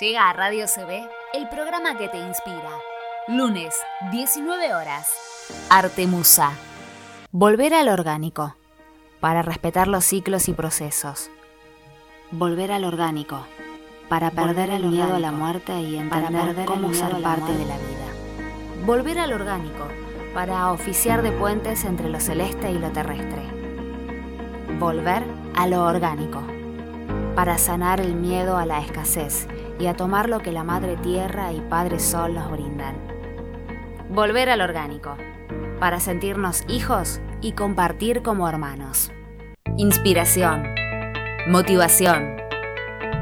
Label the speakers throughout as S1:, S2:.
S1: Llega a Radio CB el programa que te inspira. Lunes, 19 horas. Artemusa. Volver al orgánico. Para respetar los ciclos y procesos. Volver al orgánico. Para perder el miedo a la muerte y entender cómo ser parte de la vida. Volver al orgánico. Para oficiar de puentes entre lo celeste y lo terrestre. Volver a lo orgánico. Para sanar el miedo a la escasez y a tomar lo que la Madre Tierra y Padre Sol nos brindan. Volver al orgánico, para sentirnos hijos y compartir como hermanos. Inspiración, motivación,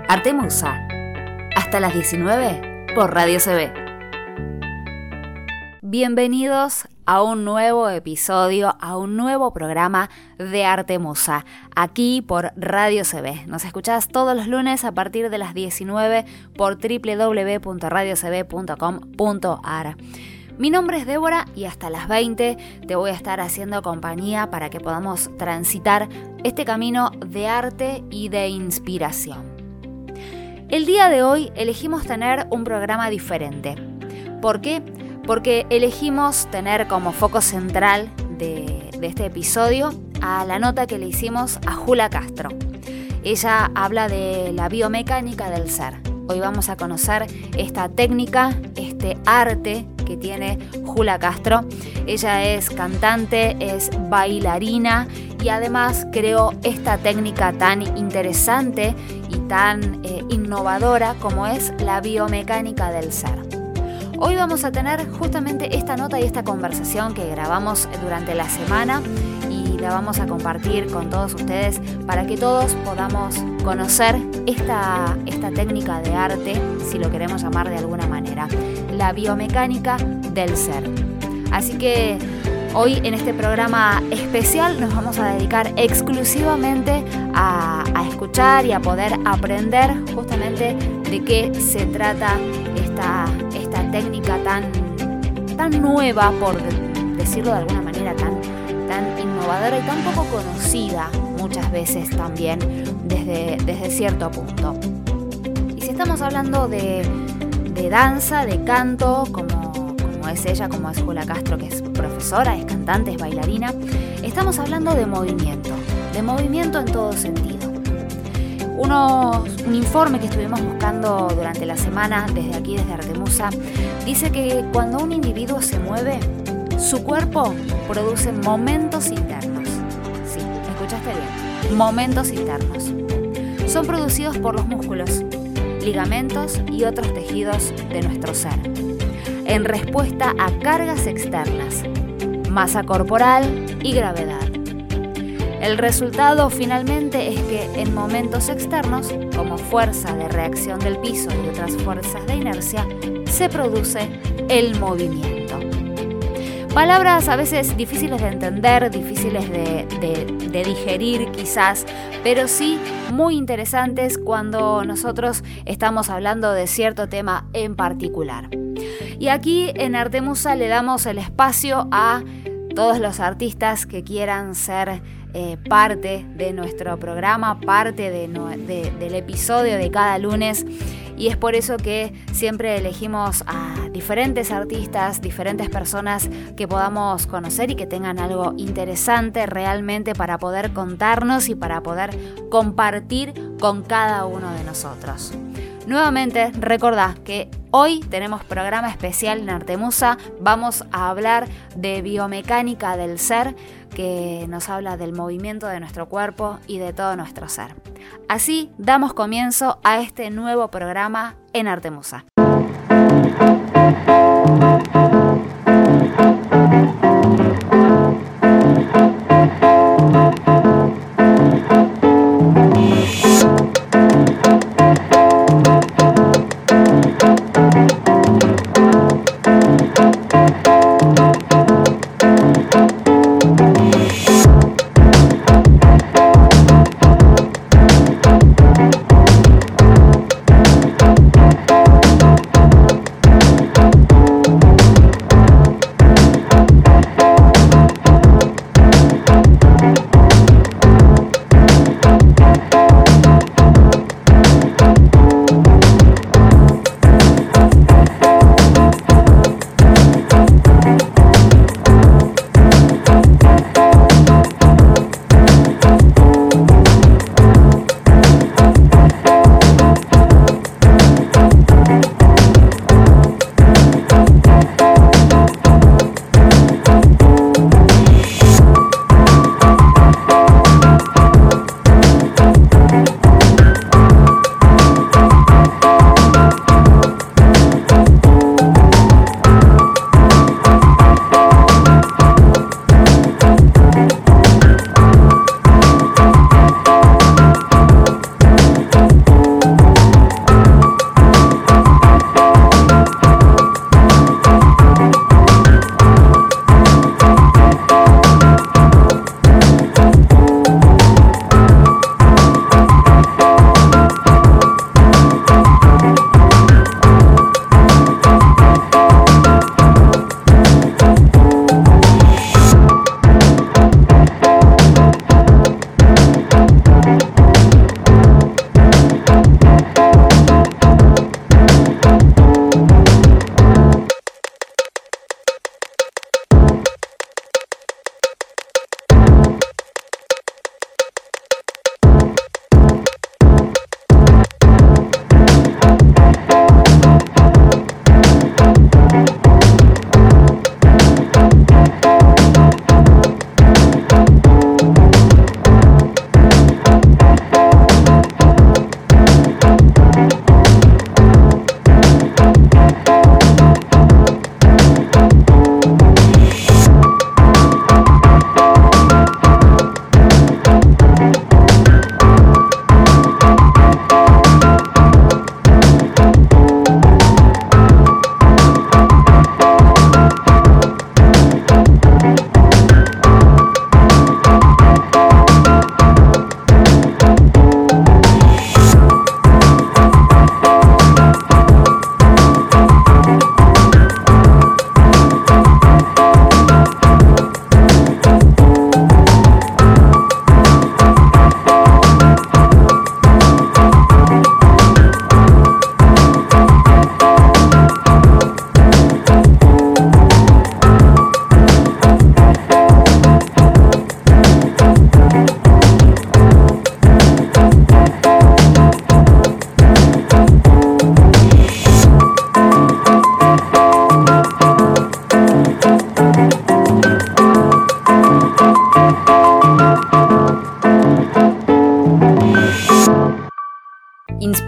S1: Artemusa. Hasta las 19 por Radio CB. Bienvenidos a un nuevo episodio, a un nuevo programa de Arte Musa, aquí por Radio CB. Nos escuchás todos los lunes a partir de las 19 por www.radiocb.com.ar. Mi nombre es Débora y hasta las 20 te voy a estar haciendo compañía para que podamos transitar este camino de arte y de inspiración. El día de hoy elegimos tener un programa diferente. ¿Por qué? Porque elegimos tener como foco central de, este episodio a la nota que le hicimos a Jula Castro. Ella habla de la biomecánica del ser. Hoy vamos a conocer esta técnica, este arte que tiene Jula Castro. Ella es cantante, es bailarina y además creó esta técnica tan interesante y tan eh, innovadora como es la biomecánica del ser. Hoy vamos a tener justamente esta nota y esta conversación que grabamos durante la semana y la vamos a compartir con todos ustedes para que todos podamos conocer esta, esta técnica de arte, si lo queremos llamar de alguna manera, la biomecánica del ser. Así que Hoy en este programa especial nos vamos a dedicar exclusivamente a, a, escuchar y a poder aprender justamente de qué se trata esta, esta técnica tan, tan nueva, por decirlo de alguna manera, tan, tan innovadora y tan poco conocida muchas veces también desde, desde cierto punto. Y si estamos hablando de, de danza, de canto, como, como es ella, como es Jula Castro, que es profesora, es cantante, es bailarina, estamos hablando de movimiento, de movimiento en todo sentido un informe que estuvimos buscando durante la semana desde aquí, desde Artemusa, dice que cuando un individuo se mueve, su cuerpo produce momentos internos. Sí, escuchaste bien. Momentos internos. Son producidos por los músculos, ligamentos y otros tejidos de nuestro ser. En respuesta a cargas externas, masa corporal y gravedad. El resultado finalmente es que en momentos externos, como fuerza de reacción del piso y otras fuerzas de inercia, se produce el movimiento. Palabras a veces difíciles de entender, difíciles de, digerir quizás, pero sí muy interesantes cuando nosotros estamos hablando de cierto tema en particular. Y aquí en Artemusa le damos el espacio a todos los artistas que quieran ser eh, parte de nuestro programa, parte del episodio de cada lunes. Y es por eso que siempre elegimos a diferentes artistas, diferentes personas que podamos conocer y que tengan algo interesante realmente para poder contarnos y para poder compartir con cada uno de nosotros. Nuevamente, recordad que hoy tenemos programa especial en Artemusa. Vamos a hablar de biomecánica del ser, que nos habla del movimiento de nuestro cuerpo y de todo nuestro ser. Así damos comienzo a este nuevo programa en Artemusa.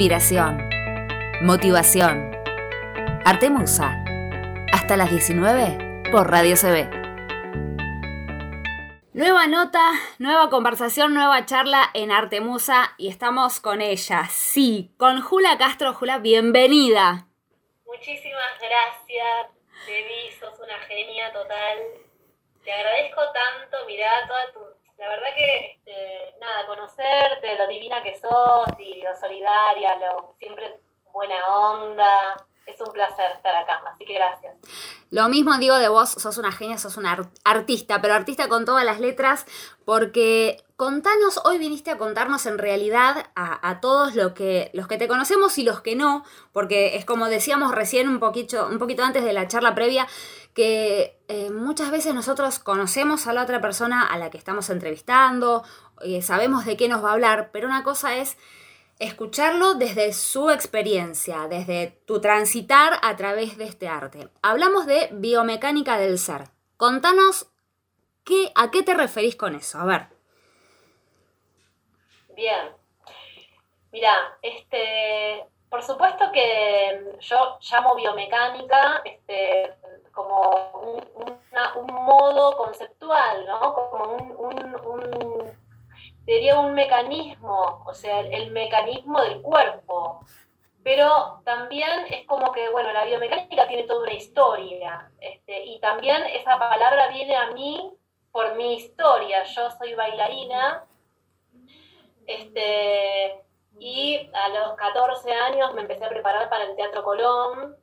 S1: Inspiración, motivación. Artemusa. Hasta las 19 por Radio CB. Nueva nota, nueva conversación, nueva charla en Artemusa y estamos con ella, sí, con Jula Castro. Jula, bienvenida.
S2: Muchísimas gracias, Debbie, sos una genia total. Te agradezco tanto, mirá, toda tu la verdad que, este, nada, conocerte, lo divina que sos solidaria, lo siempre buena onda. Es un placer estar acá, así que gracias.
S1: Lo mismo digo de vos, sos una genia, sos una artista, pero artista con todas las letras, porque contanos, hoy viniste a contarnos en realidad a, todos lo que, los que te conocemos y los que no, porque es como decíamos recién un poquito, un poquito antes de la charla previa, que eh, muchas veces nosotros conocemos a la otra persona a la que estamos entrevistando, eh, sabemos de qué nos va a hablar, pero una cosa es escucharlo desde su experiencia, desde tu transitar a través de este arte. Hablamos de biomecánica del ser. Contanos qué, a qué te referís con eso. A ver.
S2: Bien. Mira, este, por supuesto que yo llamo biomecánica este, como un, modo conceptual, ¿no? Como un, sería un mecanismo, o sea, el, mecanismo del cuerpo. Pero también es como que, bueno, la biomecánica tiene toda una historia. Este, y también esa palabra viene a mí por mi historia. Yo soy bailarina. Este, y a los 14 años me empecé a preparar para el Teatro Colón.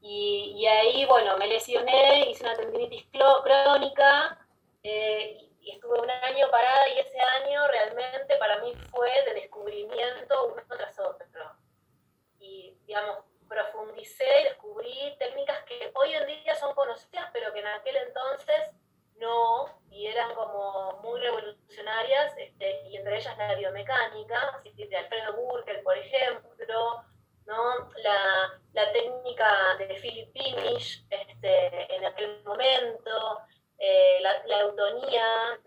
S2: Y, ahí, bueno, me lesioné, hice una tendinitis crónica eh, y estuve un año parada y ese año realmente para mí fue de descubrimiento uno tras otro. Y, digamos, profundicé y descubrí técnicas que hoy en día son conocidas, pero que en aquel entonces no, y eran como muy revolucionarias, este, y entre ellas la biomecánica, de Alfredo Burker, por ejemplo, ¿no? la, la técnica de Philip Pinish este, en aquel momento, la,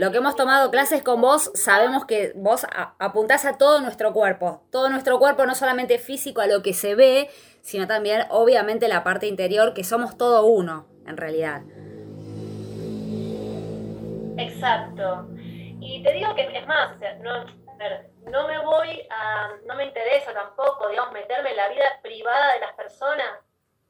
S2: Lo que
S1: hemos tomado clases con vos, sabemos que vos apuntás a todo nuestro cuerpo. Todo nuestro cuerpo, no solamente físico, a lo que se ve, sino también, obviamente, la parte interior, que somos todo uno, en realidad.
S2: Exacto. Y te digo que es más, no, no me voy a, no me interesa tampoco, digamos, meterme en la vida privada de las personas,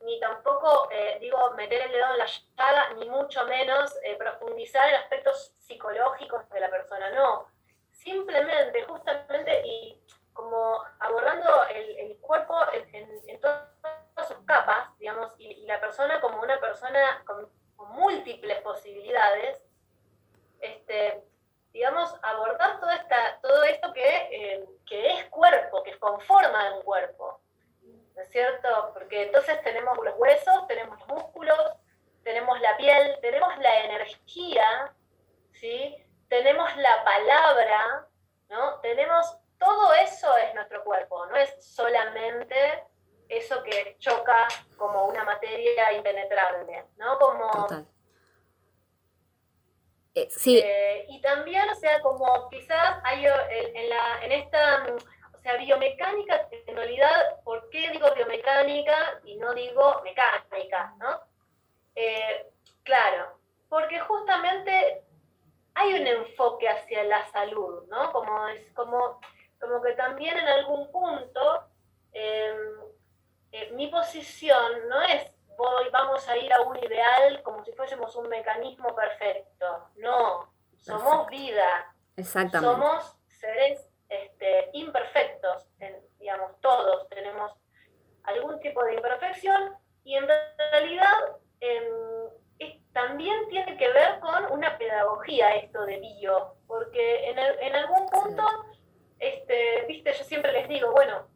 S2: ni tampoco, eh, digo, meter el dedo en la llaga, ni mucho menos eh, profundizar en aspectos psicológicos de la persona, no. Simplemente, justamente, y como abordando el, cuerpo en, todas sus capas, digamos, y, la persona como una persona con, con múltiples posibilidades, este, digamos, abordar toda esta, todo esto que, eh, que es cuerpo, que conforma un cuerpo. ¿No es cierto? Porque entonces tenemos los huesos, tenemos los músculos, tenemos la piel, tenemos la energía, ¿sí? tenemos la palabra, ¿no? Tenemos, todo eso es nuestro cuerpo, no es solamente eso que choca como una materia impenetrable, ¿no? Como,
S1: Eh, sí.
S2: Eh, y también, o sea, como quizás hay en, la, en esta, o sea, biomecánica, en realidad, ¿por qué digo biomecánica y no digo mecánica, no? claro, porque justamente hay un enfoque hacia la salud, ¿no? Como, es, como, como que también en algún punto em, eh, mi posición no es voy, vamos a ir a un ideal como si fuésemos un mecanismo perfecto. No, somos vida.
S1: Exactamente.
S2: Somos seres este, imperfectos, digamos, todos tenemos algún tipo de imperfección y en realidad em, también tiene que ver con una pedagogía esto de bio, porque en, en algún punto, este, viste, yo siempre les digo, bueno,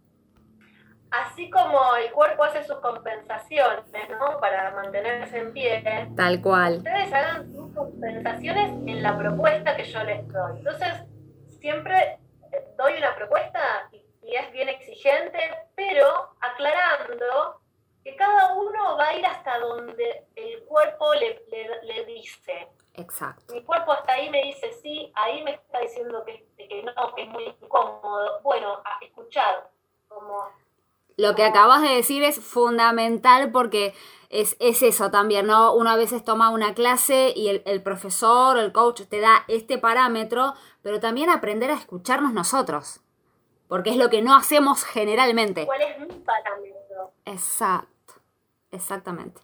S2: así como el cuerpo hace sus compensaciones, ¿no? Para mantenerse en pie.
S1: Tal cual.
S2: Ustedes hagan sus compensaciones en la propuesta que yo les doy. Entonces, siempre doy una propuesta y, es bien exigente, pero aclarando que cada uno va a ir hasta donde el cuerpo le, le, dice.
S1: Exacto.
S2: Mi cuerpo hasta ahí me dice sí, ahí me está diciendo que, que no, que es muy incómodo. Bueno, a escuchar, como
S1: lo que acabas de decir es fundamental porque es, eso también, ¿no? Una vez toma una clase y el, el, profesor o el coach te da este parámetro, pero también aprender a escucharnos nosotros, porque es lo que no hacemos generalmente.
S2: ¿Cuál es mi parámetro?
S1: Exacto, exactamente.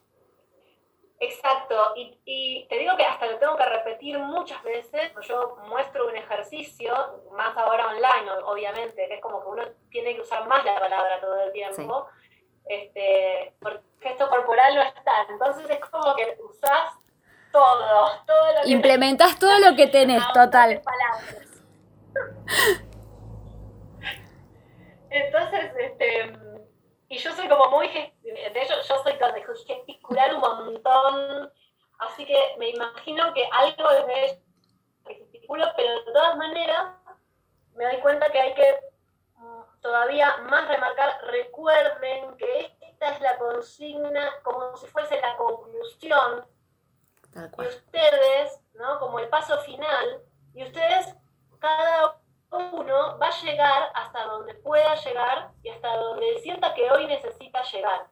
S2: Exacto, y, te digo que hasta lo tengo que repetir muchas veces, yo muestro un ejercicio, más ahora online, obviamente, que es como que uno tiene que usar más la palabra todo el tiempo, este, porque gesto corporal no está, entonces es como que usás todo, todo lo que
S1: Implementás todo lo que tenés, total.
S2: Entonces, este y yo soy como muy, de hecho yo soy de gesticular un montón, así que me imagino que algo que gesticulo, pero de todas maneras me doy cuenta que hay que mm, todavía más remarcar, recuerden que esta es la consigna como si fuese la conclusión, y ustedes, ¿no? como el paso final, y ustedes cada uno va a llegar hasta donde pueda llegar y hasta donde sienta que hoy necesita llegar.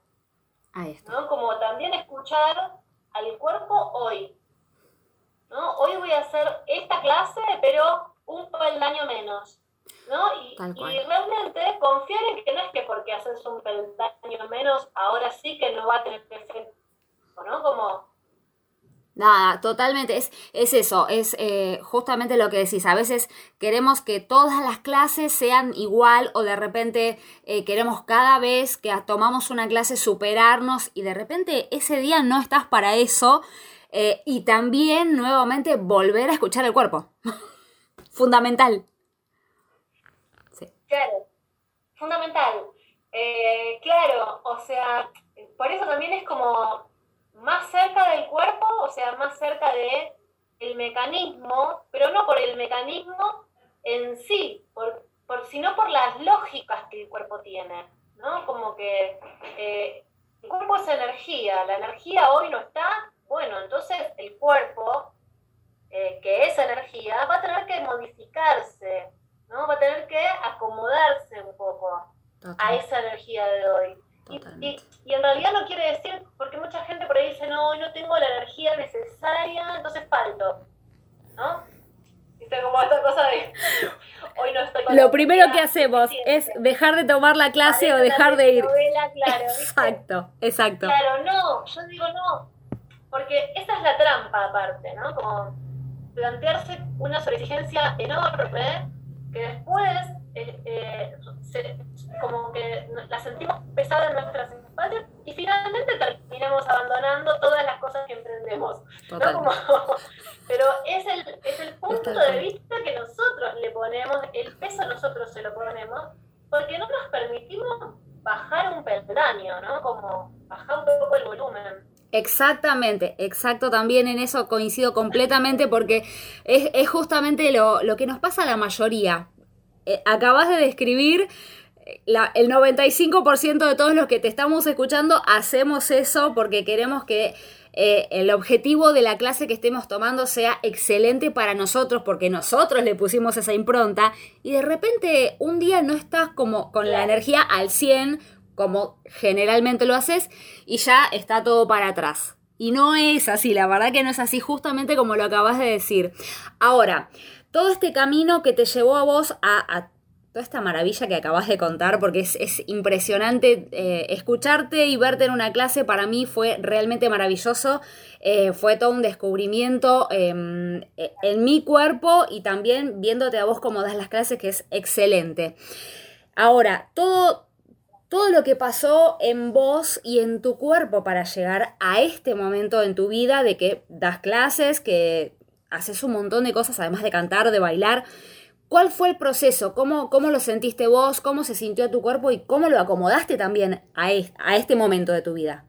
S1: Ahí está.
S2: ¿no? Como también escuchar al cuerpo hoy. ¿no? Hoy voy a hacer esta clase, pero un peldaño menos. ¿no? Y, y, realmente confiar en que no es que porque haces un peldaño menos, ahora sí que no va a tener efecto. ¿no? Como
S1: Nada, totalmente, es, es eso, es eh, justamente lo que decís. A veces queremos que todas las clases sean igual o de repente eh, queremos cada vez que tomamos una clase superarnos y de repente ese día no estás para eso. Eh, y también nuevamente volver a escuchar el cuerpo. Fundamental.
S2: Sí. Claro, fundamental. claro, o sea, por eso también es como más cerca del cuerpo, o sea, más cerca de el mecanismo, pero no por el mecanismo en sí, por, por, sino por las lógicas que el cuerpo tiene, ¿no? Como que eh, el cuerpo es energía, la energía hoy no está, bueno, entonces el cuerpo, eh, que es energía, va a tener que modificarse, ¿no? Va a tener que acomodarse un poco a esa energía de hoy. Y, en realidad no quiere decir, porque mucha gente por ahí dice, no, no tengo la energía necesaria, entonces falto. ¿No? Viste como esta cosa de, hoy no estoy con
S1: Lo primero que hacemos es dejar de tomar la clase o dejar de ir.
S2: claro,
S1: exacto, exacto.
S2: Claro, no, yo digo no, porque esa es la trampa aparte, ¿no? Como plantearse una sobreexigencia enorme que después eh, eh, como que la sentimos pesada en nuestras espaldas y finalmente terminamos abandonando todas las cosas que emprendemos. pero es el, es el punto de vista que nosotros le ponemos, el peso nosotros se lo ponemos, porque no nos permitimos bajar un peldaño, ¿no? Como bajar un poco el volumen.
S1: Exactamente, exacto, también en eso coincido completamente porque es, es justamente lo, lo, que nos pasa a la mayoría. Eh, acabas de describir el 95% de todos los que te estamos escuchando hacemos eso porque queremos que eh, el objetivo de la clase que estemos tomando sea excelente para nosotros, porque nosotros le pusimos esa impronta, y de repente un día no estás como con la energía al 100, como generalmente lo haces, y ya está todo para atrás. Y no es así, la verdad que no es así, justamente como lo acabas de decir. Ahora, todo este camino que te llevó a vos a, toda esta maravilla que acabas de contar, porque es, impresionante eh, escucharte y verte en una clase, para mí fue realmente maravilloso, eh, fue todo un descubrimiento em, e, en mi cuerpo y también viéndote a vos como das las clases, que es excelente. Ahora, todo, todo lo que pasó en vos y en tu cuerpo para llegar a este momento en tu vida de que das clases, que haces un montón de cosas, además de cantar, de bailar. ¿Cuál fue el proceso? ¿Cómo, cómo lo sentiste vos? ¿Cómo se sintió tu cuerpo? ¿Y cómo lo acomodaste también a, este momento de tu vida?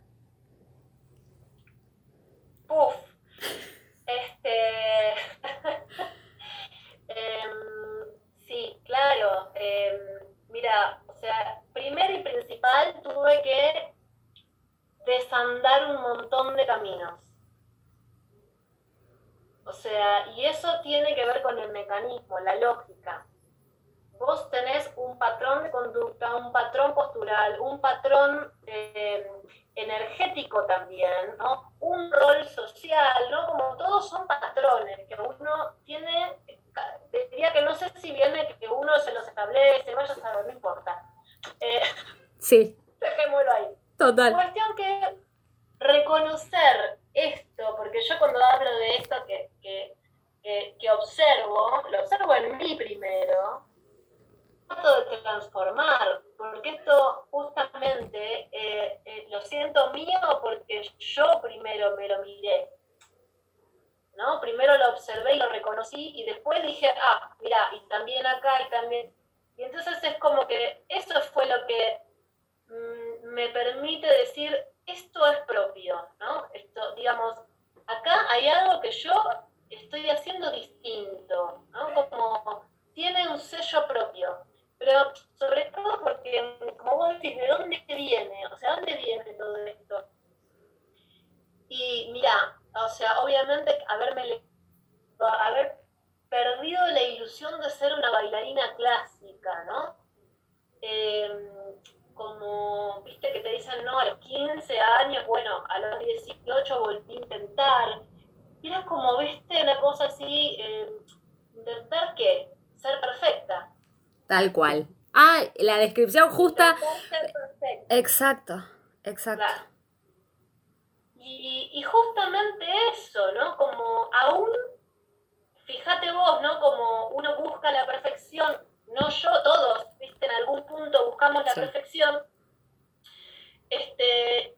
S2: Uf. Este. Em, sí, claro. Em, mira, o sea, primero y principal tuve que desandar un montón de caminos. O sea, y eso tiene que ver con el mecanismo, la lógica. Vos tenés un patrón de conducta, un patrón postural, un patrón eh, energético también, ¿no? Un rol social, ¿no? Como todos son patrones que uno tiene, diría que no sé si viene que uno se los establece, vaya a saber, no importa eh,
S1: sí.
S2: Dejémoslo ahí.
S1: Total.
S2: Cuestión que reconocer esto, porque yo cuando hablo de esto que, que, observo, lo observo en mí primero, trato de transformar, porque esto justamente eh, eh, lo siento mío porque yo primero me lo miré. ¿no? Primero lo observé y lo reconocí y después dije, ah, mira, y también acá y también y entonces es como que eso fue lo que mm, me permite decir, esto es propio, ¿no? Esto, digamos, acá hay algo que yo estoy haciendo distinto, ¿no? Como tiene un sello propio. Pero sobre todo porque, como vos decís, ¿de dónde viene? O sea, ¿dónde viene todo esto? Y mira, o sea, obviamente haberme haber perdido la ilusión de ser una bailarina clásica, ¿no? Em, como, viste que te dicen, no, a los 15 años, bueno, a los 18 volví a intentar. Y era como, viste, una cosa así, eh, intentar qué, ser perfecta.
S1: Tal cual. Ah, la descripción justa. Ser perfecta. Exacto, exacto.
S2: Y, y justamente eso, ¿no? Como aún fíjate vos, ¿no? Como uno busca la perfección, no yo, todos, ¿viste? En algún punto buscamos la perfección. Este,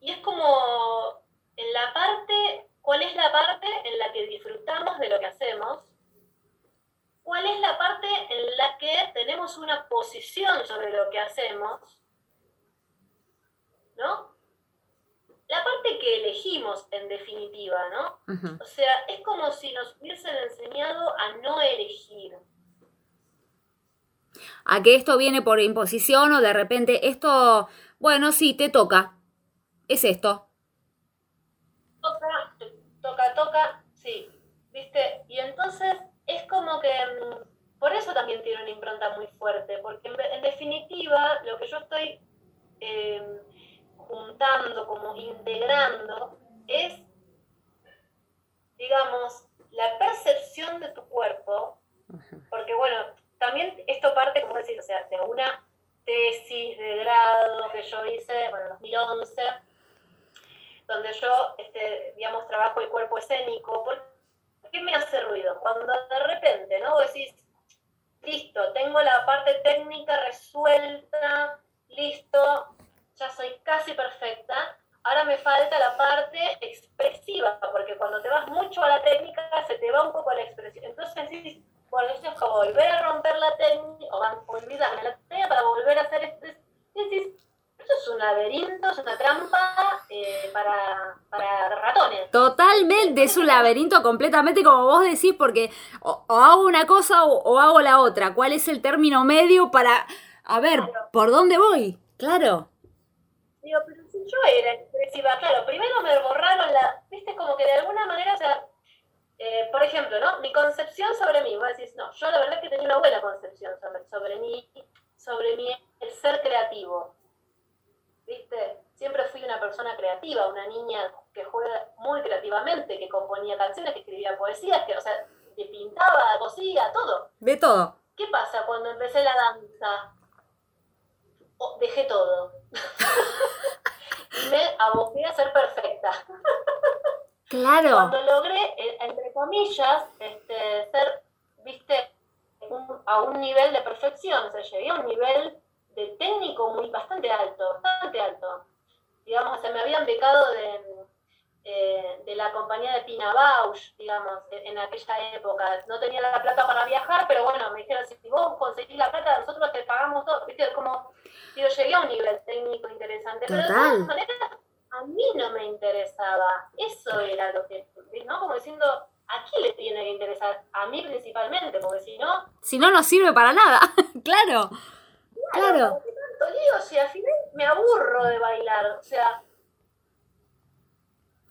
S2: y es como en la parte, ¿cuál es la parte en la que disfrutamos de lo que hacemos? ¿Cuál es la parte en la que tenemos una posición sobre lo que hacemos? ¿No? la parte que elegimos en definitiva, ¿no? O sea, es como si nos hubiesen enseñado a no elegir.
S1: A que esto viene por imposición o de repente esto, bueno, sí, te toca. Es esto.
S2: Toca, toca, toca, sí. ¿Viste? Y entonces es como que mm, por eso también tiene una impronta muy fuerte, porque en, definitiva lo que yo estoy eh, juntando, como integrando, es, digamos, la percepción de tu cuerpo, porque bueno, también esto parte, como decir, o sea, de una tesis de grado que yo hice, bueno, en 2011, donde yo, este, digamos, trabajo el cuerpo escénico. ¿Por qué me hace ruido? Cuando de repente, ¿no? Decís, listo, tengo la parte técnica resuelta, listo, ya soy casi perfecta, ahora me falta la parte expresiva, porque cuando te vas mucho a la técnica se te va un poco la expresión. Entonces es como volver a romper la técnica, o olvidarme la técnica para volver a hacer esto. Y esto es un laberinto, es una trampa eh, para, para, ratones.
S1: Totalmente, es un laberinto completamente como vos decís, porque o, hago una cosa o, hago la otra. ¿Cuál es el término medio para, a ver, por dónde voy? Claro.
S2: Digo, pero si yo era reflexiva. Claro, primero me borraron la, viste, como que de alguna manera, o sea, eh, por ejemplo, ¿no? Mi concepción sobre mí, vos decís, no, yo la verdad es que tenía una buena concepción sobre, sobre mí, sobre mí, el ser creativo. ¿Viste? Siempre fui una persona creativa, una niña que juega muy creativamente, que componía canciones, que escribía poesías, que, o sea, que pintaba, cosía, todo.
S1: De todo.
S2: ¿Qué pasa cuando empecé la danza? Oh, dejé todo. y me aboqué a ser perfecta.
S1: Claro.
S2: Cuando logré, eh, entre comillas, este, ser, viste, a un nivel de perfección, o sea, llegué a un nivel de técnico muy bastante alto, bastante alto. Digamos, se me habían becado de, eh, de la compañía de Pina Bausch, digamos, en aquella época. No tenía la plata para viajar, pero bueno, me dijeron, si vos conseguís la plata, nosotros te pagamos todo. ¿Viste? Como, yo llegué a un nivel técnico interesante, pero de todas maneras a mí no me interesaba. Eso era lo que, ¿no? Como diciendo, ¿a quién le tiene que interesar? A mí principalmente, porque si no...
S1: Si no, no sirve para nada, claro. Claro. claro.
S2: ¿Qué tanto lío? Si al final me aburro de bailar, o sea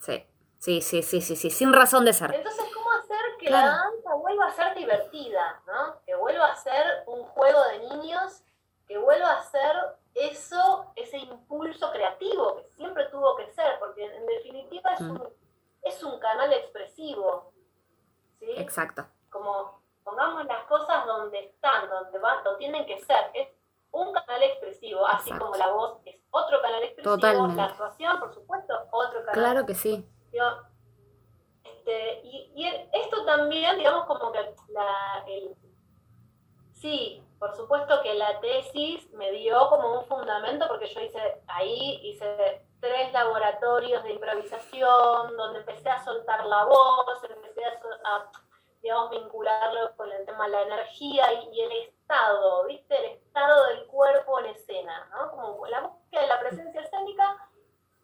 S1: Sí, sí, sí, sí, sí, sí, sin razón de ser.
S2: Entonces, ¿cómo hacer que la danza vuelva a ser divertida, ¿no? Que vuelva a ser un juego de niños, que vuelva a ser eso, ese impulso creativo que siempre tuvo que ser, porque en definitiva es, mm. un, es un canal expresivo. ¿sí?
S1: Exacto.
S2: Como pongamos las cosas donde están, donde van, donde tienen que ser. Es un canal expresivo, así como la voz es otro canal expresivo, Totalmente. la actuación, por supuesto, otro canal.
S1: Claro que sí.
S2: Este, y, y, esto también, digamos, como que la, el, sí, por supuesto que la tesis me dio como un fundamento porque yo hice ahí, hice tres laboratorios de improvisación donde empecé a soltar la voz, empecé a, digamos, vincularlo con el tema de la energía y, y el estado, ¿viste? El estado del cuerpo en escena, ¿no? Como la búsqueda de la presencia escénica,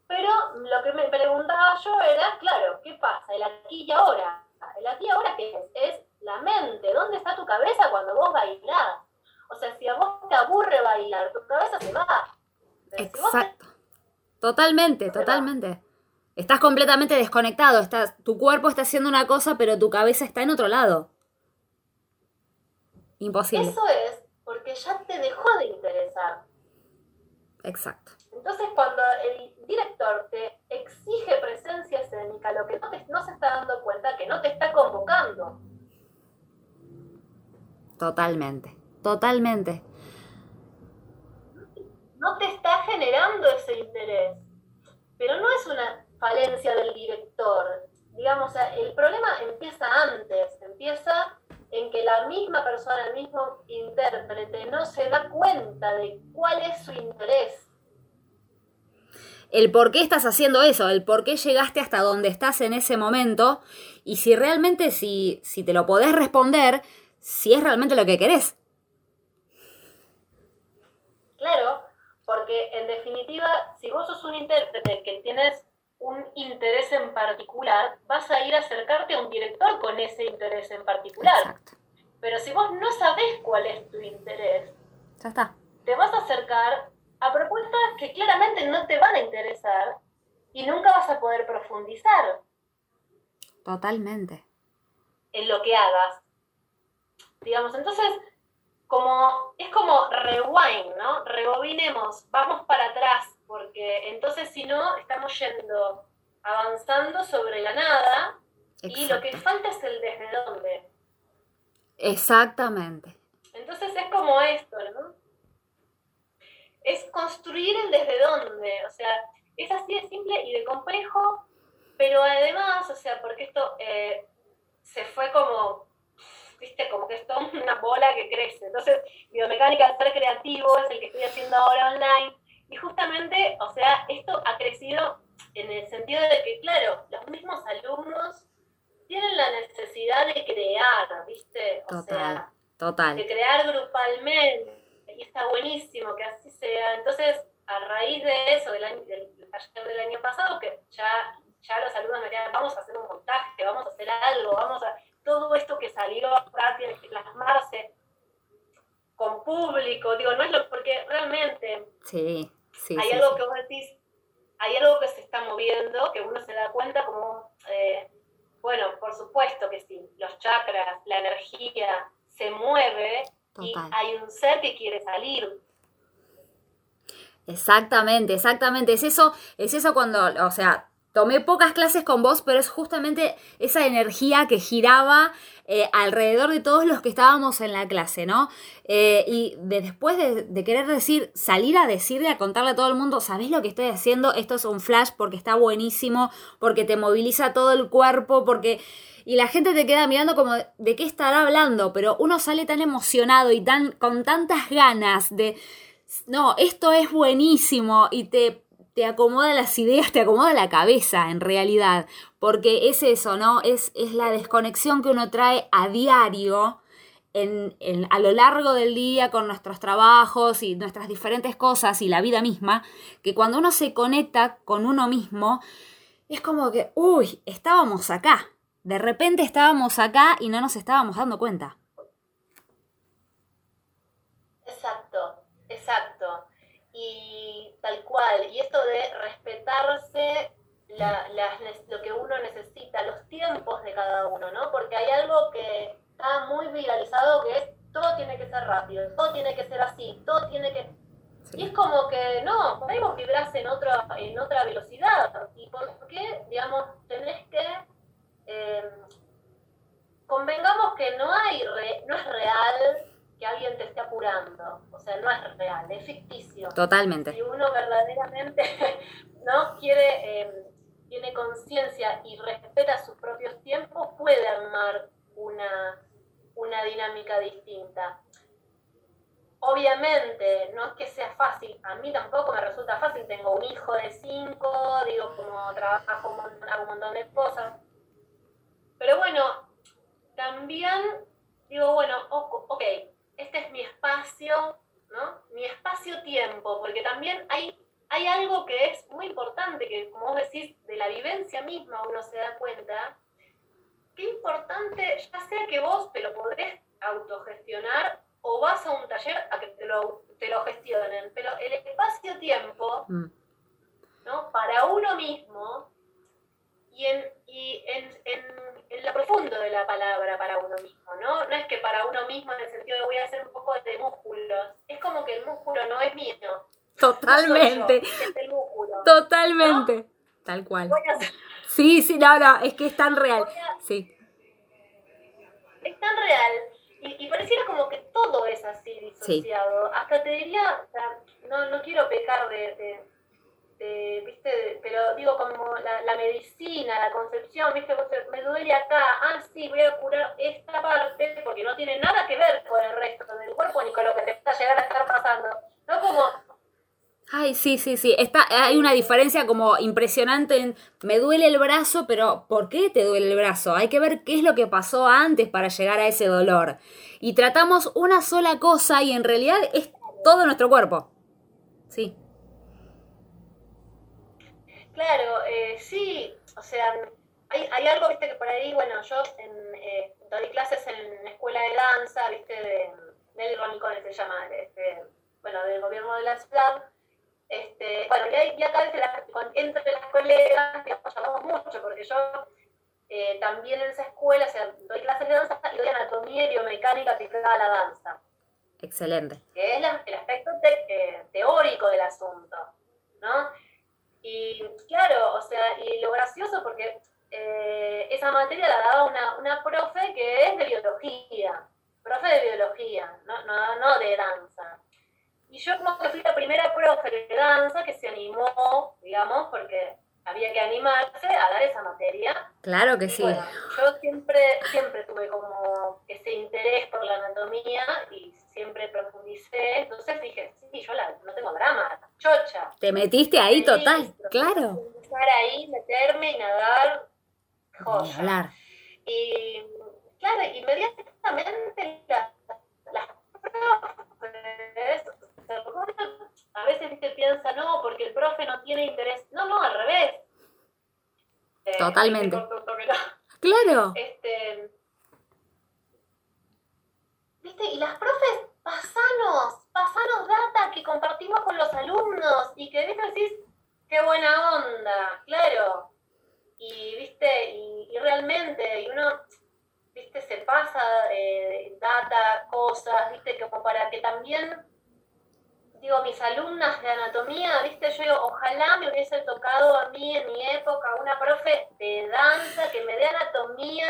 S2: pero lo que me preguntaba yo era, claro, ¿qué pasa? El aquí y ahora. ¿El aquí y ahora qué es? Es la mente. ¿Dónde está tu cabeza cuando vos bailás? O sea, si a vos te aburre bailar, tu cabeza se va.
S1: Exacto. Totalmente, totalmente. Estás completamente desconectado, estás, tu cuerpo está haciendo una cosa, pero tu cabeza está en otro lado. Imposible.
S2: Eso es porque ya te dejó de interesar.
S1: Exacto.
S2: Entonces, cuando el director te exige presencia escénica, lo que no, no se está dando cuenta que no te está convocando.
S1: Totalmente, totalmente.
S2: No te está generando ese interés. Pero no es una falencia del director. Digamos, el problema empieza antes, empieza en que la misma persona, el mismo intérprete, no se da cuenta de cuál es su interés.
S1: El por qué estás haciendo eso, el por qué llegaste hasta donde estás en ese momento y si realmente, si, si te lo podés responder, si es realmente lo que querés.
S2: Claro, porque en definitiva, si vos sos un intérprete que tienes un interés en particular, vas a ir a acercarte a un director con ese interés en particular. Pero si vos no sabés cuál es tu interés,
S1: ya está.
S2: Te vas a acercar a propuestas que claramente no te van a interesar y nunca vas a poder profundizar.
S1: Totalmente.
S2: En lo que hagas. Digamos, entonces, como es como rewind, ¿no? Rebobinemos, vamos para atrás porque entonces si no, estamos yendo, avanzando sobre la nada y lo que falta es el desde dónde.
S1: Exactamente.
S2: Entonces es como esto, ¿no? Es construir el desde dónde, o sea, es así de simple y de complejo, pero además, o sea, porque esto eh, se fue como, viste, como que es toda una bola que crece. Entonces, biomecánica de ser creativo es el que estoy haciendo ahora online y justamente, o sea, esto ha crecido en el sentido de que, claro, los mismos alumnos tienen la necesidad de crear, ¿viste?
S1: O sea, total.
S2: de crear grupalmente. Y está buenísimo que así sea. Entonces, a raíz de eso, del, año, del, taller del año pasado, que ya, ya los alumnos me decían, vamos a hacer un montaje, vamos a hacer algo, vamos a... Todo esto que salió acá tiene que plasmarse con público, digo, no es lo... porque realmente...
S1: Sí
S2: hay algo que vos decís, hay algo que se está moviendo, que uno se da cuenta como, eh, bueno, por supuesto que sí, los chakras, la energía se mueve y hay un ser que quiere salir.
S1: Exactamente, exactamente. Es eso, es eso cuando, o sea, tomé pocas clases con vos, pero es justamente esa energía que giraba eh, alrededor de todos los que estábamos en la clase, ¿no? Eh, y después de, querer decir, salir a decirle, a contarle a todo el mundo, ¿sabés lo que estoy haciendo? Esto es un flash porque está buenísimo, porque te moviliza todo el cuerpo, porque... Y la gente te queda mirando como, ¿de qué estará hablando? Pero uno sale tan emocionado y tan, con tantas ganas de, no, esto es buenísimo y te te acomoda las ideas, te acomoda la cabeza en realidad, porque es eso, ¿no? Es, es la desconexión que uno trae a diario. En, a lo largo del día con nuestros trabajos y nuestras diferentes cosas y la vida misma, que cuando uno se conecta con uno mismo, es como que, uy, estábamos acá. De repente estábamos acá y no nos estábamos dando cuenta.
S2: Exacto, tal cual. Y esto de respetarse lo que uno necesita, los tiempos de cada uno, ¿no? Porque hay algo que está muy viralizado que es todo tiene que ser rápido, todo tiene que ser así, todo tiene que... Y es como que no, podemos vibrar en, otra en otra velocidad. ¿Y por qué, digamos, tenés que... Eh, convengamos que no hay no es real que alguien te esté apurando. O sea, no es real, es ficticio.
S1: Totalmente.
S2: Si uno verdaderamente no quiere, em, tiene conciencia y respeta sus propios tiempos, puede armar una, una dinámica distinta. Obviamente, no es que sea fácil, a mí tampoco me resulta fácil, tengo un hijo de cinco, digo, como trabajo, hago un montón de cosas. Pero bueno, también digo, bueno, ok, este es mi espacio, ¿no? Mi espacio-tiempo, porque también hay, hay algo que es muy importante, que como vos decís, de la vivencia misma uno se da cuenta, qué importante, ya sea que vos te lo podés autogestionar o vas a un taller a que te lo, te lo gestionen, pero el espacio-tiempo, mm. ¿no? Para uno mismo y en, y en, en, lo profundo de la palabra para uno mismo, ¿no? No es que para uno mismo en el sentido de voy a hacer un poco de músculos, es como que el músculo no es mío.
S1: Totalmente.
S2: es el músculo.
S1: Totalmente. Tal cual. Sí, sí, no, no, es que es tan real. sí.
S2: Es tan real. Y, y, pareciera como que todo es así disociado. Hasta te diría, o sea, no, no quiero pecar de este, ¿viste? Pero digo, como la, medicina, la concepción, ¿viste? Me duele acá, ah, sí, voy a curar esta parte porque no tiene nada que ver con el resto del cuerpo ni con lo que te está llegar a estar pasando. No como...
S1: Ay, sí, sí, sí. Está, hay una diferencia como impresionante en me duele el brazo, pero ¿por qué te duele el brazo? Hay que ver qué es lo que pasó antes para llegar a ese dolor. Y tratamos una sola cosa y en realidad es todo nuestro cuerpo. Sí.
S2: Claro, eh, sí, o sea, hay, hay, algo, viste, que por ahí, bueno, yo en, eh, doy clases en escuela de danza, viste, de, del Ronicone se llama, este, bueno, del gobierno de la ciudad. Este, bueno, y, acá desde la, entre las colegas digamos, mucho, porque yo eh, también en esa escuela, o sea, doy clases de danza y doy anatomía y biomecánica aplicada a la danza.
S1: Excelente.
S2: Que es el aspecto eh, teórico del asunto, ¿no? Y claro, o sea, y lo gracioso porque eh, esa materia la daba una, una profe que es de biología, profe de biología, no, no, no de danza. Y yo como que fui la primera profe de danza que se animó, digamos, porque había que animarse a dar esa materia.
S1: Claro que sí.
S2: yo siempre, siempre tuve como ese interés por la anatomía y siempre profundicé, entonces dije, sí, yo la, no tengo drama, chocha.
S1: Te metiste ahí total, claro.
S2: Estar ahí, meterme y nadar, joya.
S1: Hablar.
S2: Y claro, inmediatamente las, las a veces viste piensa, no, porque el profe no tiene interés. No, no, al revés.
S1: Eh, Totalmente. Claro
S2: ¿Viste? Y las profes, pasanos, pasanos data que compartimos con los alumnos y que, ¿viste? Decís, buena onda, claro. Y, viste, y, realmente, y uno, viste, se pasa eh, data, cosas, viste, como para que también, digo, mis alumnas de anatomía, viste, yo digo, ojalá me hubiese tocado a mí en mi época una profe de danza que me dé anatomía,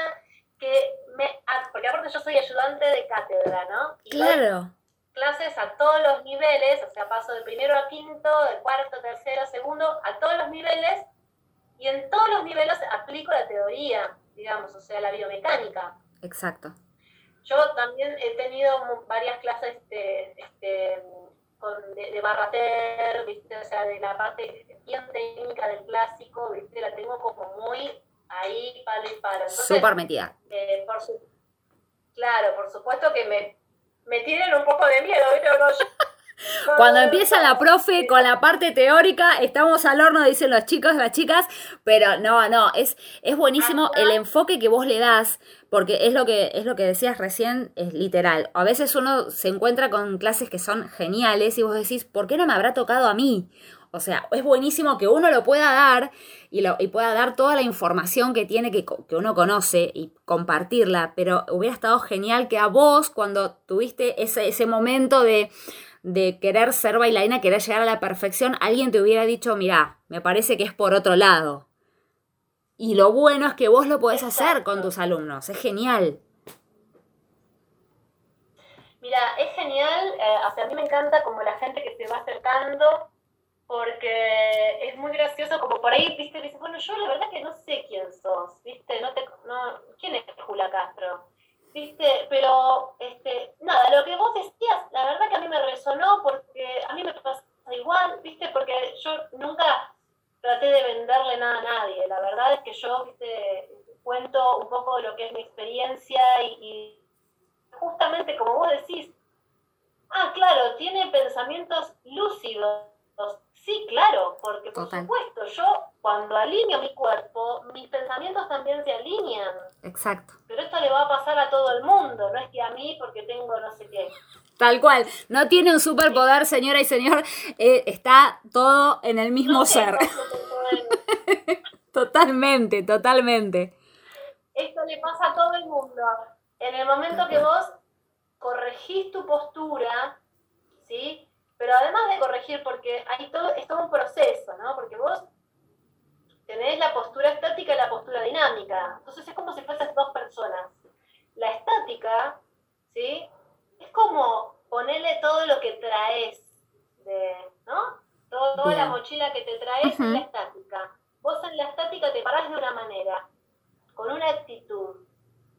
S2: que me, porque aparte yo soy ayudante de cátedra, ¿no?
S1: claro
S2: clases a todos los niveles, o sea, paso de primero a quinto, de cuarto, tercero, segundo, a todos los niveles, y en todos los niveles aplico la teoría, digamos, o sea, la biomecánica.
S1: Exacto.
S2: Yo también he tenido varias clases de, este, de, de barrater, ¿viste? o sea, de la parte bien técnica del clásico, ¿viste? la tengo como muy ahí, palo y palo.
S1: Súper metida.
S2: Eh, por claro, por supuesto que me me tienen un poco de miedo, ¿viste?
S1: Cuando empieza la profe con la parte teórica, estamos al horno, dicen los chicos, las chicas, pero no, no, es, es buenísimo el enfoque que vos le das, porque es lo que, es lo que decías recién, es literal. A veces uno se encuentra con clases que son geniales y vos decís, ¿por qué no me habrá tocado a mí? O sea, es buenísimo que uno lo pueda dar y, lo, y pueda dar toda la información que tiene que, que, uno conoce y compartirla, pero hubiera estado genial que a vos, cuando tuviste ese, ese momento de, de querer ser bailarina, querer llegar a la perfección, alguien te hubiera dicho, mira, me parece que es por otro lado. Y lo bueno es que vos lo podés hacer con tus alumnos, es genial.
S2: Mira, es genial, eh, o sea, a mí me encanta como la gente que se va acercando porque es muy gracioso, como por ahí, viste, dice, bueno, yo la verdad que no sé quién sos, viste, no te, no, ¿quién es Jula Castro? Viste, pero, este, nada, lo que vos decías, la verdad que a mí me resonó porque a mí me pasa igual, viste, porque yo nunca traté de venderle nada a nadie, la verdad es que yo, viste, cuento un poco de lo que es mi experiencia y, y justamente como vos decís, ah, claro, tiene pensamientos lúcidos, Sí, claro, porque por supuesto, yo cuando alineo mi cuerpo, mis pensamientos también se alinean.
S1: Exacto.
S2: Pero esto le va a pasar a todo el mundo, no es que a mí porque tengo no sé qué.
S1: Tal cual, no tiene un superpoder, señora y señor, eh, está todo en el mismo ser. totalmente, totalmente.
S2: Esto le pasa a todo el mundo. En el momento que vos corregís tu postura, ¿sí? Pero además de corregir, porque hay todo, es todo un proceso, ¿no? Porque vos tenés la postura estática y la postura dinámica. Entonces es como si fuesen dos personas. La estática, ¿sí? Es como ponerle todo lo que traes, de, ¿no? toda la mochila que te traes en la estática. Vos en la estática te parás de una manera, con una actitud,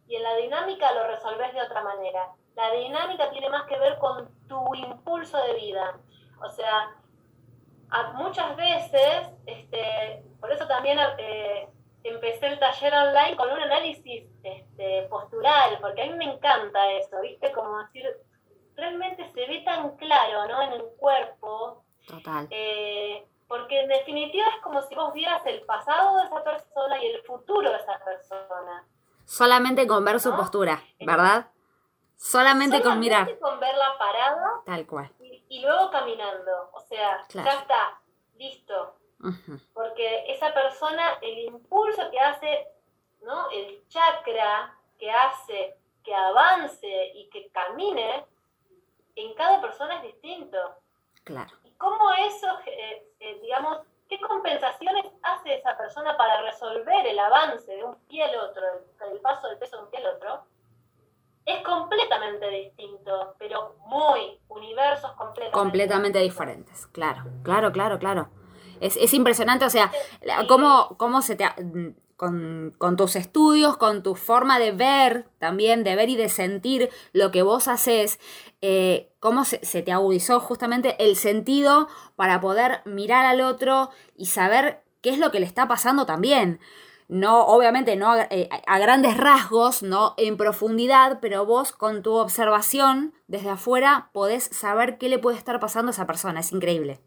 S2: y en la dinámica lo resolvés de otra manera. La dinámica tiene más que ver con tu impulso de vida. O sea, muchas veces, este, por eso también eh, empecé el taller online con un análisis este, postural, porque a mí me encanta eso, ¿viste? Como decir, realmente se ve tan claro, ¿no? En el cuerpo.
S1: Total.
S2: Eh, porque en definitiva es como si vos vieras el pasado de esa persona y el futuro de esa persona.
S1: Solamente con ver su postura, ¿verdad? Solamente, con mirar.
S2: con ver la parada.
S1: Tal cual.
S2: Y, luego caminando. O sea, ya está, listo. Porque esa persona, el impulso que hace, ¿no? El chakra que hace que avance y que camine, en cada persona es distinto.
S1: Claro.
S2: ¿Y cómo eso, eh, eh, digamos, qué compensaciones hace esa persona para resolver el avance de un pie al otro, el paso del peso de un pie al otro? Es completamente distinto, pero muy universos completamente,
S1: completamente diferentes. Claro, claro, claro, claro. Es, impresionante, o sea, cómo, cómo se te... Con, con, tus estudios, con tu forma de ver también, de ver y de sentir lo que vos haces, eh, cómo se, se, te agudizó justamente el sentido para poder mirar al otro y saber qué es lo que le está pasando también no, obviamente no eh, a, grandes rasgos, no en profundidad, pero vos con tu observación desde afuera podés saber qué le puede estar pasando a esa persona, es increíble.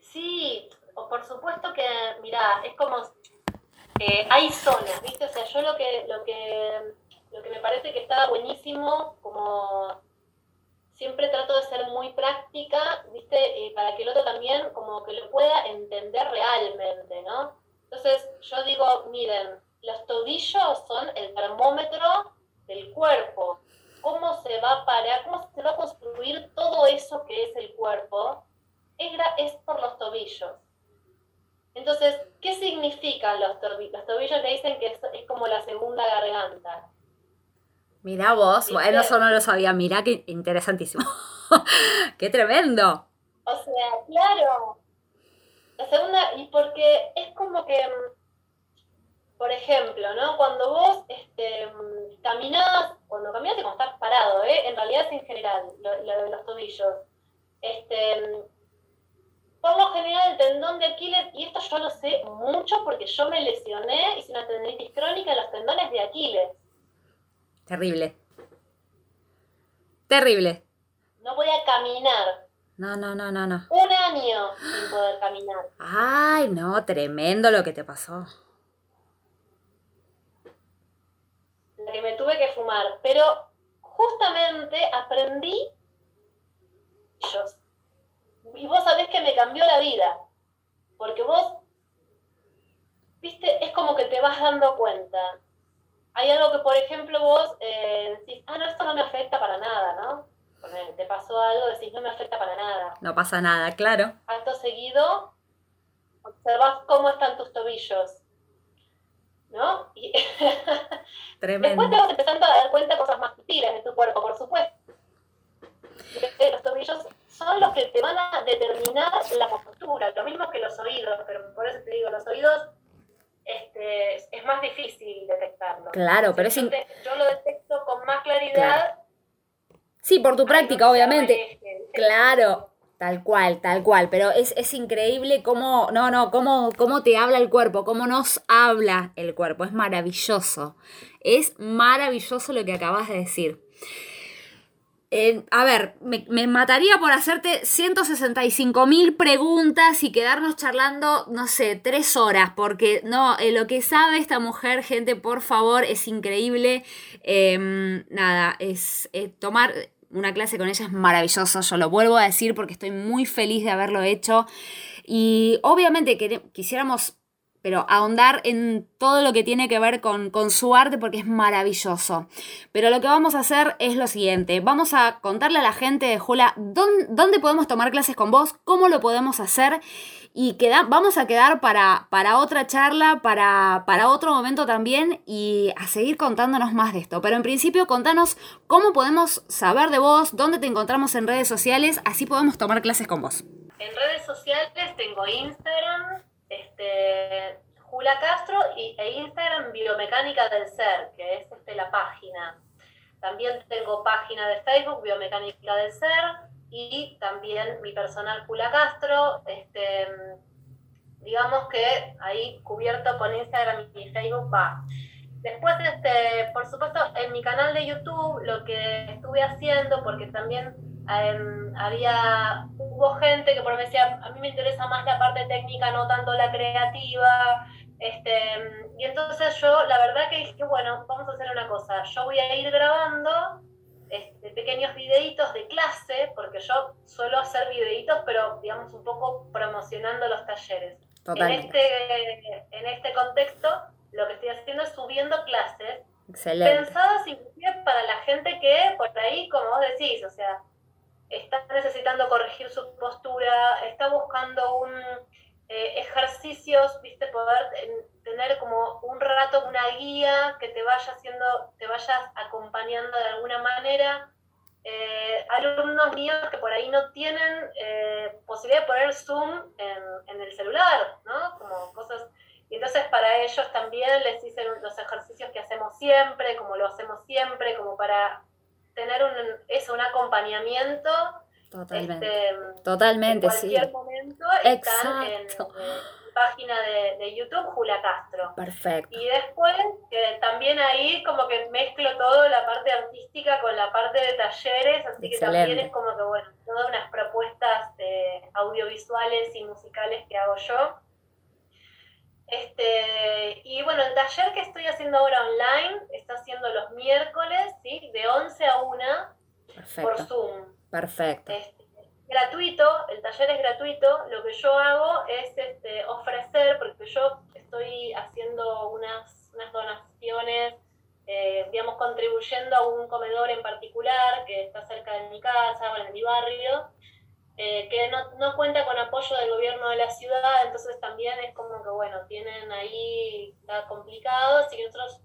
S2: Sí, por supuesto que, mira, es como, eh, hay zonas, ¿viste? O sea, yo lo que, lo que, lo que me parece que está buenísimo, como siempre trato de ser muy práctica, ¿viste? Eh, para que el otro también como que lo pueda entender realmente, ¿no? Entonces yo digo, miren, los tobillos son el termómetro del cuerpo. ¿Cómo se va a parar, cómo se va a construir todo eso que es el cuerpo? Es, es por los tobillos. Entonces, ¿qué significan los tobillos? Los tobillos le dicen que es, como la segunda garganta.
S1: Mira vos, bueno, eso no lo sabía, mira qué interesantísimo. qué tremendo.
S2: O sea, claro. La segunda, y porque es como que, por ejemplo, ¿no? Cuando vos este, caminás, cuando caminás y cuando estás parado, ¿eh? en realidad es en general, lo, lo de los tobillos. Este, por lo general el tendón de Aquiles, y esto yo lo sé mucho porque yo me lesioné, hice una tendinitis crónica en los tendones de Aquiles.
S1: Terrible. Terrible.
S2: No podía caminar.
S1: No, no, no, no, no.
S2: Un año sin poder caminar.
S1: Ay, no, tremendo lo que te pasó.
S2: La que me tuve que fumar. Pero justamente aprendí ellos y vos sabés que me cambió la vida, porque vos, viste, es como que te vas dando cuenta. Hay algo que, por ejemplo, vos eh, decís, ah, no, esto no me afecta para nada, ¿no? te pasó algo, decís, no me afecta para nada.
S1: No pasa nada, claro.
S2: Acto seguido, observás cómo están tus tobillos. ¿No? Y Tremendo. Después te vas empezando a dar cuenta de cosas más sutiles de tu cuerpo, por supuesto. Los tobillos son los que te van a determinar la postura, lo mismo que los oídos, pero por eso te digo, los oídos este, es más difícil detectarlo.
S1: Claro, pero es...
S2: Yo lo detecto con más claridad.
S1: Sí, por tu práctica, obviamente. Claro, Tal cual, tal cual, pero es, es, increíble cómo, no, no, cómo, cómo te habla el cuerpo, cómo nos habla el cuerpo, es maravilloso, es maravilloso lo que acabas de decir a ver, me, mataría por hacerte 165 mil preguntas y quedarnos charlando, no sé, tres horas, porque no, eh, lo que sabe esta mujer, gente, por favor, es increíble. Em, nada, es eh, tomar una clase con ella es maravilloso, yo lo vuelvo a decir porque estoy muy feliz de haberlo hecho. Y obviamente quisiéramos pero ahondar en todo lo que tiene que ver con, su arte porque es maravilloso. Pero lo que vamos a hacer es lo siguiente, vamos a contarle a la gente de Jula dónde, podemos tomar clases con vos, cómo lo podemos hacer y vamos a quedar para, para otra charla, para, para otro momento también y a seguir contándonos más de esto. Pero en principio contanos cómo podemos saber de vos, dónde te encontramos en redes sociales, así podemos tomar clases con vos.
S2: En redes sociales tengo Instagram, este, Jula Castro y, e Instagram Biomecánica del Ser, que es este, la página. También tengo página de Facebook Biomecánica del Ser y también mi personal Jula Castro. Este, digamos que ahí cubierto con Instagram y Facebook va. Después, este, por supuesto, en mi canal de YouTube lo que estuve haciendo, porque también Em, había, hubo gente que por me decía, a mí me interesa más la parte técnica, no tanto la creativa, este, y entonces yo la verdad que dije, bueno, vamos a hacer una cosa, yo voy a ir grabando este, pequeños videitos de clase, porque yo suelo hacer videitos, pero digamos un poco promocionando los talleres. En este, en este contexto, lo que estoy haciendo es subiendo clases pensadas inclusive para la gente que por ahí, como vos decís, o sea, está necesitando corregir su postura, está buscando un eh, ejercicios, viste, poder tener como un rato una guía que te vaya haciendo, te vayas acompañando de alguna manera. Eh, alumnos míos que por ahí no tienen eh, posibilidad de poner Zoom en, en, el celular, ¿no? Como cosas. Y entonces para ellos también les hice los ejercicios que hacemos siempre, como lo hacemos siempre, como para tener un, eso, un acompañamiento.
S1: Totalmente. Este, Totalmente, en
S2: cualquier momento están en, la página de, YouTube, Julia Castro.
S1: Perfecto.
S2: Y después, que también ahí como que mezclo todo la parte artística con la parte de talleres, así que también es como que, bueno, todas unas propuestas eh, audiovisuales y musicales que hago yo. Este, y bueno, el taller que estoy haciendo ahora online está haciendo los miércoles, ¿sí? De 11 a 1 por Zoom.
S1: Perfecto.
S2: Es gratuito, el taller es gratuito. Lo que yo hago es este, ofrecer, porque yo estoy haciendo unas, unas donaciones, eh, digamos, contribuyendo a un comedor en particular que está cerca de mi casa, o de mi barrio. Eh, que no, no, cuenta con apoyo del gobierno de la ciudad, entonces también es como que, bueno, tienen ahí, está complicado, así que nosotros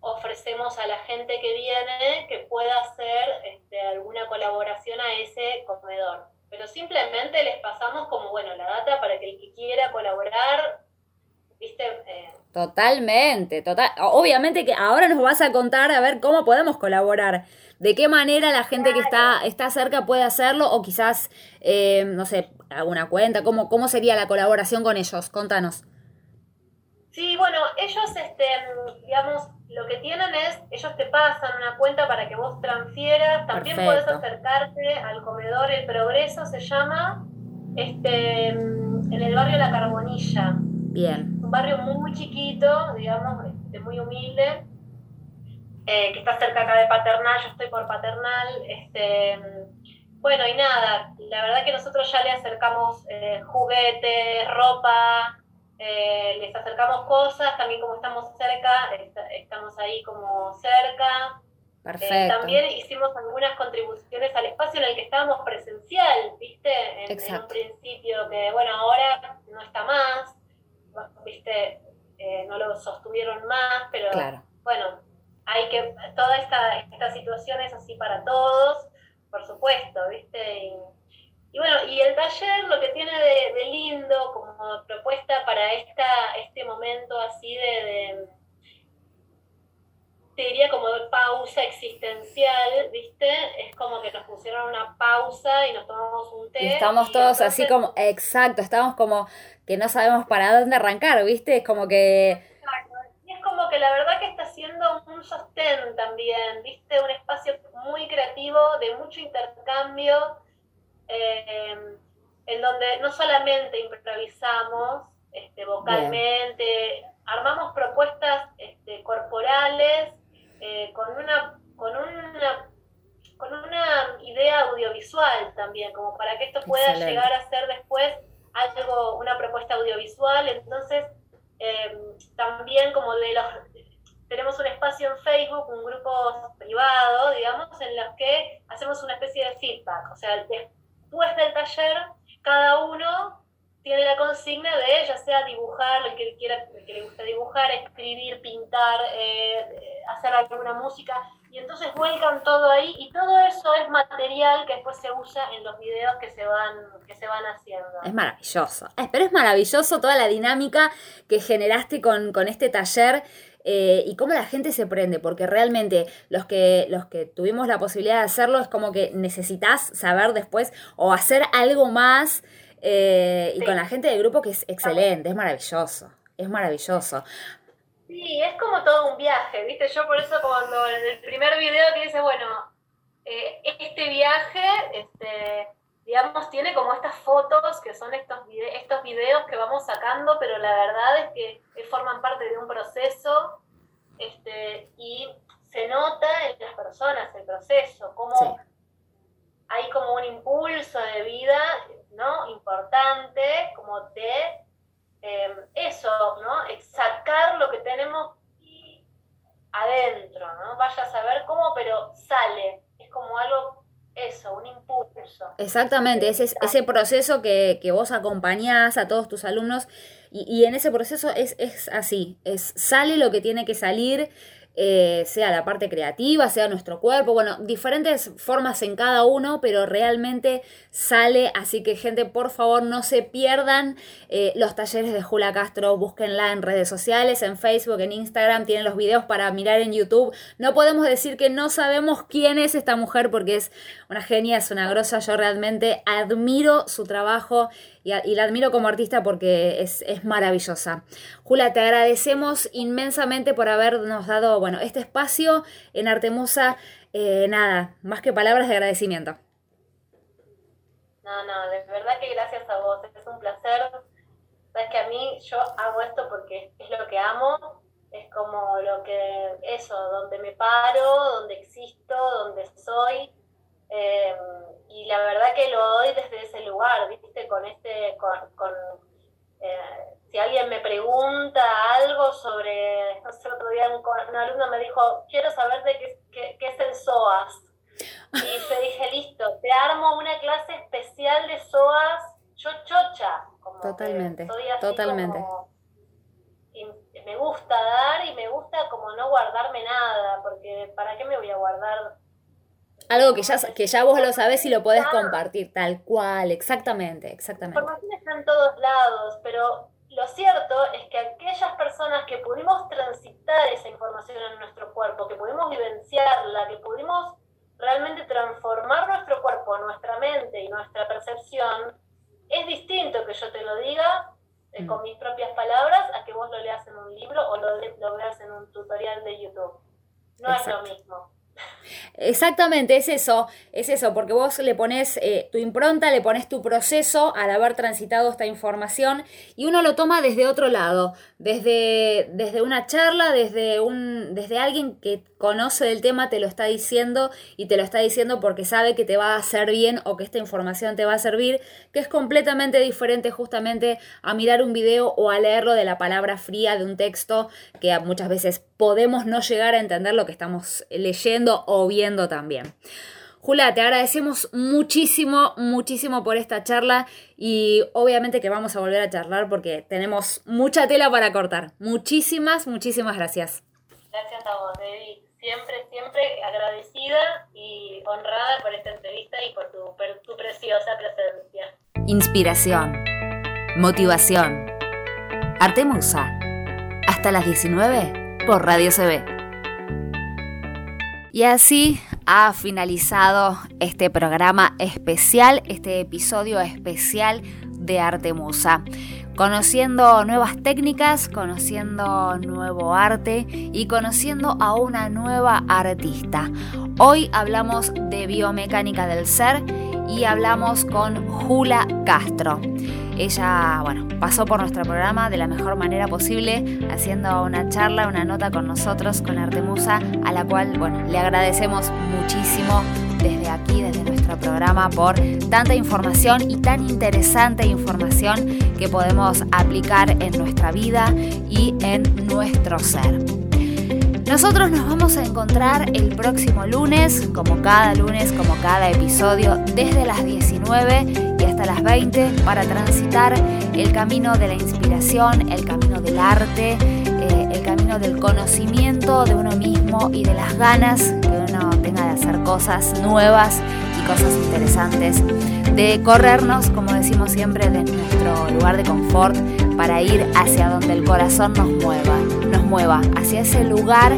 S2: ofrecemos a la gente que viene que pueda hacer este, alguna colaboración a ese comedor. Pero simplemente les pasamos como, bueno, la data para que el que quiera colaborar, viste... Eh,
S1: Totalmente, total. Obviamente que ahora nos vas a contar a ver cómo podemos colaborar, de qué manera la gente que está, está cerca puede hacerlo o quizás, eh, no sé, alguna cuenta, cómo, cómo sería la colaboración con ellos, contanos.
S2: Sí, bueno, ellos, este, digamos, lo que tienen es, ellos te pasan una cuenta para que vos transfieras, también puedes acercarte al comedor El Progreso, se llama, este, en el barrio La Carbonilla.
S1: Bien.
S2: Barrio muy chiquito, digamos, este, muy humilde, eh, que está cerca acá de Paternal, yo estoy por Paternal, este, bueno, y nada, la verdad que nosotros ya le acercamos eh, juguetes, ropa, eh, les acercamos cosas, también como estamos cerca, estamos ahí como cerca.
S1: Perfecto.
S2: también hicimos algunas contribuciones al espacio en el que estábamos presencial, ¿viste? En, un principio, que bueno, ahora no está más, ¿viste? Eh, no lo sostuvieron más, pero bueno, hay que, toda esta, esta situación es así para todos, por supuesto, ¿viste? Y bueno, y el taller lo que tiene de, lindo como propuesta para esta, este momento así de, te diría como de pausa existencial, ¿viste? Es como que nos pusieron una pausa y nos tomamos un té.
S1: Y estamos todos así como, exacto, estamos como que no sabemos para dónde arrancar, ¿viste? Es como que...
S2: Exacto. Y es como que la verdad que está siendo un sostén también, ¿viste? Un espacio muy creativo, de mucho intercambio eh, en donde no solamente improvisamos este, vocalmente, armamos propuestas este, corporales eh, con, una, con, una, con una idea audiovisual también, como para que esto pueda llegar a ser después algo, una propuesta audiovisual. Entonces, eh, también como de los tenemos un espacio en Facebook, un grupo privado, digamos, en los que hacemos una especie de feedback. O sea, después del taller, cada uno tiene la consigna de ya sea dibujar, el que quiera, el que le gusta dibujar, escribir, pintar, eh, hacer alguna música, y entonces vuelcan todo ahí, y todo eso es material que después se usa en los videos que se van, que se van haciendo.
S1: Es maravilloso. pero es maravilloso toda la dinámica que generaste con, con este taller eh, y cómo la gente se prende, porque realmente los que, los que tuvimos la posibilidad de hacerlo es como que necesitas saber después o hacer algo más eh, y con la gente del grupo que es excelente, es maravilloso, es maravilloso.
S2: Sí, es como todo un viaje, ¿viste? Yo por eso cuando en el primer video que dice, bueno, eh, este viaje, este, digamos, tiene como estas fotos que son estos, estos videos que vamos sacando, pero la verdad es que forman parte de un proceso este, y se nota en las personas el proceso, como hay como un impulso de vida, ¿no? Importante, como de em, eso, ¿no? Sacar lo que tenemos adentro, ¿no? Vaya a saber cómo, pero sale. Es como algo eso, un impulso.
S1: Exactamente, ese, ese proceso que, que vos acompañás a todos tus alumnos y, y en ese proceso es, es así, es sale lo que tiene que salir eh, sea la parte creativa, sea nuestro cuerpo, bueno, diferentes formas en cada uno, pero realmente sale, así que gente, por favor, no se pierdan eh, los talleres de Jula Castro, búsquenla en redes sociales, en Facebook, en Instagram, tienen los videos para mirar en YouTube. No podemos decir que no sabemos quién es esta mujer porque es una genia, es una grosa, yo realmente admiro su trabajo y, la admiro como artista porque es, maravillosa. Jula, te agradecemos inmensamente por habernos dado, bueno, este espacio en Artemusa. Eh, nada, más que palabras de agradecimiento.
S2: No, no, de verdad que gracias a vos, es un placer. Sabes que a mí yo hago esto porque es lo que amo, es como lo que, eso, donde me paro, donde existo, donde soy. Eh, y la verdad que lo doy desde ese lugar, viste, con este, con, con eh, si alguien me pregunta algo sobre, no sé, otro día un, un alumno me dijo, quiero saber de qué, qué, qué es el SOAS y yo dije, listo, te armo una clase especial de SOAS, yo chocha. Como
S1: Totalmente, totalmente.
S2: como- me gusta dar y me gusta como no guardarme nada, porque ¿para qué me voy a guardar?
S1: Algo que ya, que ya vos lo sabés y lo podés compartir, tal cual, exactamente,
S2: La
S1: exactamente.
S2: información está en todos lados, pero lo cierto es que aquellas personas que pudimos transitar esa información en nuestro cuerpo, que pudimos vivenciarla, que pudimos realmente transformar nuestro cuerpo, nuestra mente y nuestra percepción, es distinto que yo te lo diga eh,
S1: Mm.
S2: con mis propias palabras a que vos lo leas en un libro o lo, lo veas en un tutorial de YouTube. No
S1: Exacto.
S2: es lo mismo.
S1: Exactamente, es eso, es eso, porque vos le pones eh, tu impronta, le pones tu proceso al haber transitado esta información y uno lo toma desde otro lado, desde, desde una charla, desde, un, desde alguien que conoce del tema te lo está diciendo y te lo está diciendo porque sabe que te va a hacer bien o que esta información te va a servir, que es completamente diferente justamente a mirar un video o a leerlo de la palabra fría de un texto que muchas veces podemos no llegar a entender lo que estamos leyendo o viendo también. Jula, te agradecemos muchísimo, muchísimo por esta charla y obviamente que vamos a volver a charlar porque tenemos mucha tela para cortar. Muchísimas, muchísimas gracias.
S2: Gracias a vos, Debbie. Siempre, siempre agradecida y honrada por esta entrevista y por tu, tu preciosa presencia.
S1: Inspiración, motivación, arte musa. Hasta las 19 por Radio CB. Y así ha finalizado este programa especial, este episodio especial de Arte Musa. Conociendo nuevas técnicas, conociendo nuevo arte y conociendo a una nueva artista. Hoy hablamos de biomecánica del ser y hablamos con Jula Castro. Ella, bueno, pasó por nuestro programa de la mejor manera posible, haciendo una charla, una nota con nosotros, con Artemusa, a la cual, bueno, le agradecemos muchísimo desde aquí, desde nuestro programa, por tanta información y tan interesante información que podemos aplicar en nuestra vida y en nuestro ser. Nosotros nos vamos a encontrar el próximo lunes, como cada lunes, como cada episodio, desde las 19 y hasta las 20 para transitar el camino de la inspiración, el camino del arte, eh, el camino del conocimiento de uno mismo y de las ganas que uno tenga de hacer cosas nuevas y cosas interesantes, de corrernos, como decimos siempre, de nuestro lugar de confort para ir hacia donde el corazón nos mueva, nos mueva, hacia ese lugar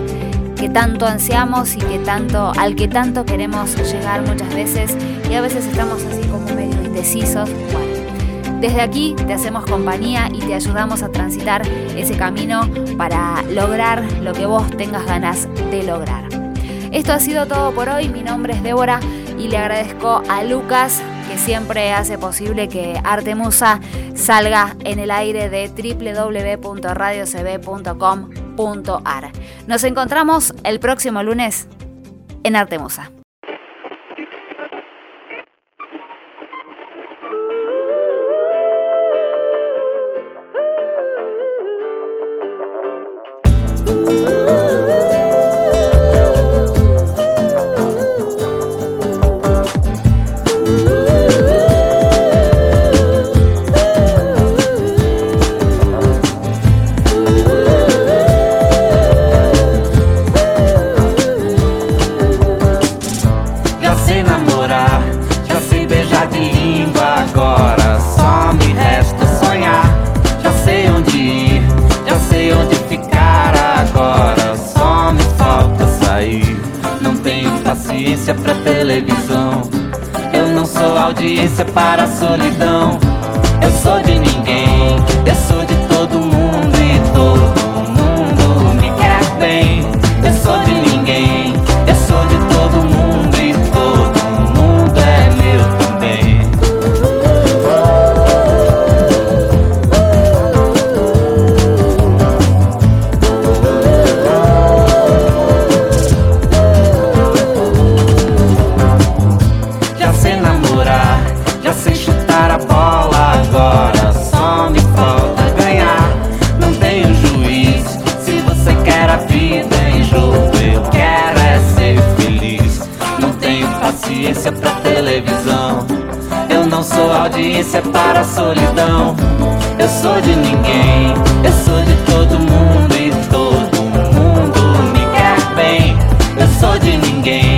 S1: que tanto ansiamos y que tanto, al que tanto queremos llegar muchas veces y a veces estamos así como medio indecisos. Bueno, desde aquí te hacemos compañía y te ayudamos a transitar ese camino para lograr lo que vos tengas ganas de lograr. Esto ha sido todo por hoy, mi nombre es Débora y le agradezco a Lucas que siempre hace posible que Artemusa salga en el aire de www.radiocb.com.ar. Nos encontramos el próximo lunes en Artemusa.
S3: Isso é para a solidão. Eu sou de ninguém, eu sou de todo mundo e todo mundo me quer bem. Eu sou de ninguém.